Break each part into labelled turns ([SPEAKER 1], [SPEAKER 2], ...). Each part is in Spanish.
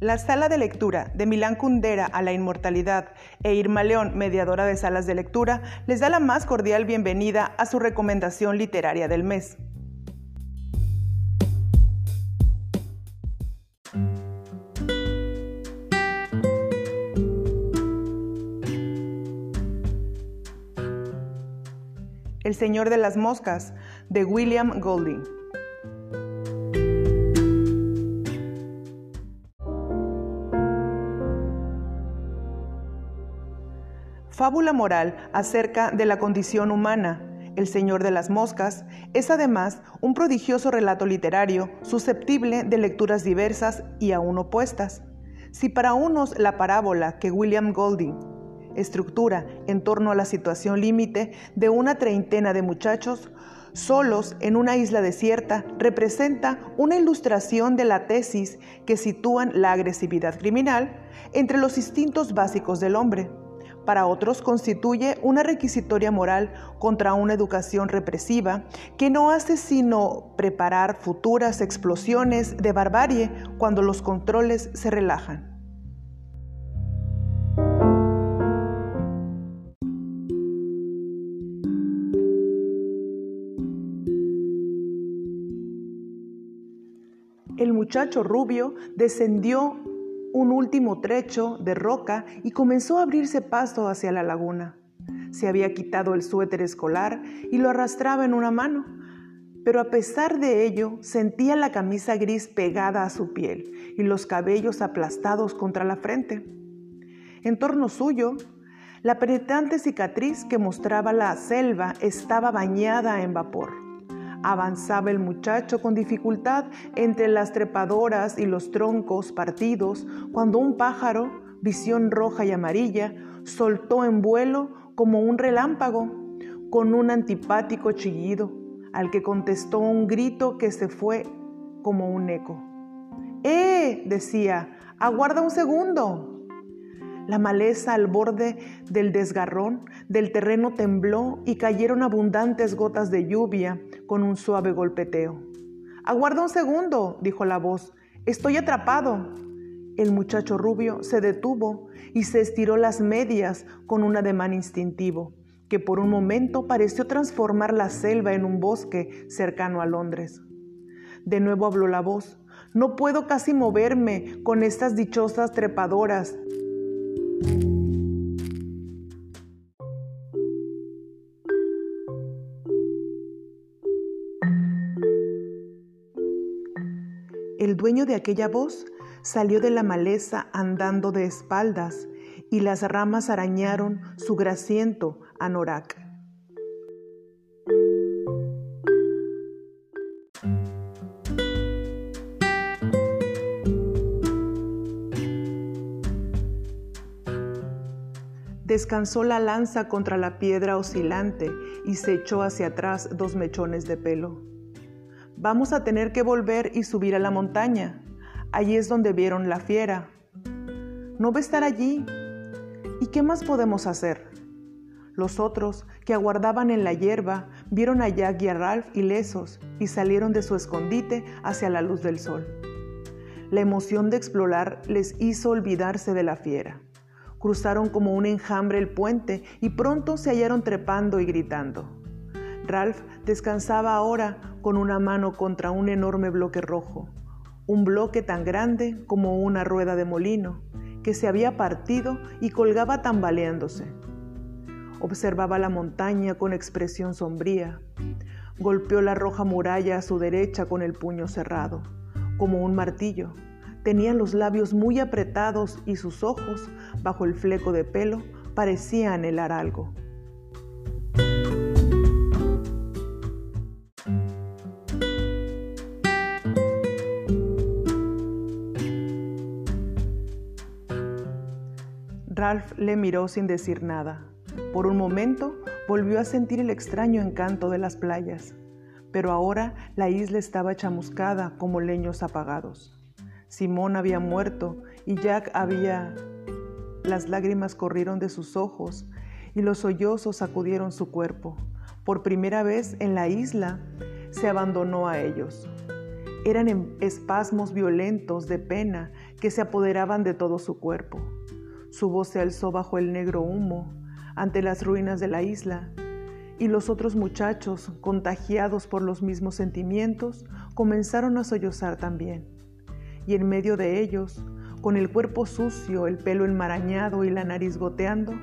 [SPEAKER 1] La sala de lectura de Milán Kundera a la inmortalidad e Irma León, mediadora de salas de lectura, les da la más cordial bienvenida a su recomendación literaria del mes. El Señor de las Moscas, de William Golding. Fábula moral acerca de la condición humana. El Señor de las Moscas es además un prodigioso relato literario susceptible de lecturas diversas y aún opuestas. Si para unos la parábola que William Golding estructura en torno a la situación límite de una treintena de muchachos solos en una isla desierta representa una ilustración de la tesis que sitúan la agresividad criminal entre los instintos básicos del hombre. Para otros constituye una requisitoria moral contra una educación represiva que no hace sino preparar futuras explosiones de barbarie cuando los controles se relajan. El muchacho rubio descendió un último trecho de roca y comenzó a abrirse paso hacia la laguna. Se había quitado el suéter escolar y lo arrastraba en una mano, pero a pesar de ello sentía la camisa gris pegada a su piel y los cabellos aplastados contra la frente. En torno suyo, la penetrante cicatriz que mostraba la selva estaba bañada en vapor. Avanzaba el muchacho con dificultad entre las trepadoras y los troncos partidos cuando un pájaro, visión roja y amarilla, soltó en vuelo como un relámpago con un antipático chillido, al que contestó un grito que se fue como un eco. ¡Eh! decía, aguarda un segundo. La maleza al borde del desgarrón del terreno tembló y cayeron abundantes gotas de lluvia con un suave golpeteo. Aguarda un segundo, dijo la voz. Estoy atrapado. El muchacho rubio se detuvo y se estiró las medias con un ademán instintivo, que por un momento pareció transformar la selva en un bosque cercano a Londres. De nuevo habló la voz. No puedo casi moverme con estas dichosas trepadoras el dueño de aquella voz salió de la maleza andando de espaldas y las ramas arañaron su grasiento anorak. Descansó la lanza contra la piedra oscilante y se echó hacia atrás dos mechones de pelo. Vamos a tener que volver y subir a la montaña. Allí es donde vieron la fiera. No va a estar allí. ¿Y qué más podemos hacer? Los otros, que aguardaban en la hierba, vieron a Jack y a Ralph ilesos y salieron de su escondite hacia la luz del sol. La emoción de explorar les hizo olvidarse de la fiera. Cruzaron como un enjambre el puente y pronto se hallaron trepando y gritando. Ralph descansaba ahora con una mano contra un enorme bloque rojo, un bloque tan grande como una rueda de molino, que se había partido y colgaba tambaleándose. Observaba la montaña con expresión sombría. Golpeó la roja muralla a su derecha con el puño cerrado, como un martillo Tenía los labios muy apretados y sus ojos, bajo el fleco de pelo, parecían anhelar algo. Ralph le miró sin decir nada. Por un momento volvió a sentir el extraño encanto de las playas, pero ahora la isla estaba chamuscada como leños apagados. Simón había muerto y Jack había... Las lágrimas corrieron de sus ojos y los sollozos sacudieron su cuerpo. Por primera vez en la isla se abandonó a ellos. Eran em, espasmos violentos de pena que se apoderaban de todo su cuerpo. Su voz se alzó bajo el negro humo ante las ruinas de la isla y los otros muchachos, contagiados por los mismos sentimientos, comenzaron a sollozar también. Y en medio de ellos, con el cuerpo sucio, el pelo enmarañado y la nariz goteando,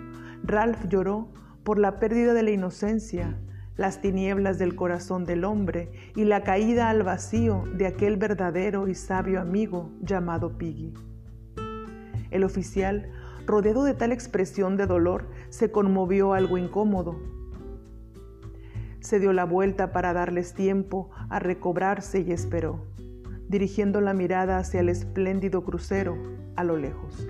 [SPEAKER 1] Ralph lloró por la pérdida de la inocencia, las tinieblas del corazón del hombre y la caída al vacío de aquel verdadero y sabio amigo llamado Piggy. El oficial, rodeado de tal expresión de dolor, se conmovió algo incómodo. Se dio la vuelta para darles tiempo a recobrarse y esperó, dirigiendo la mirada hacia el espléndido crucero a lo lejos.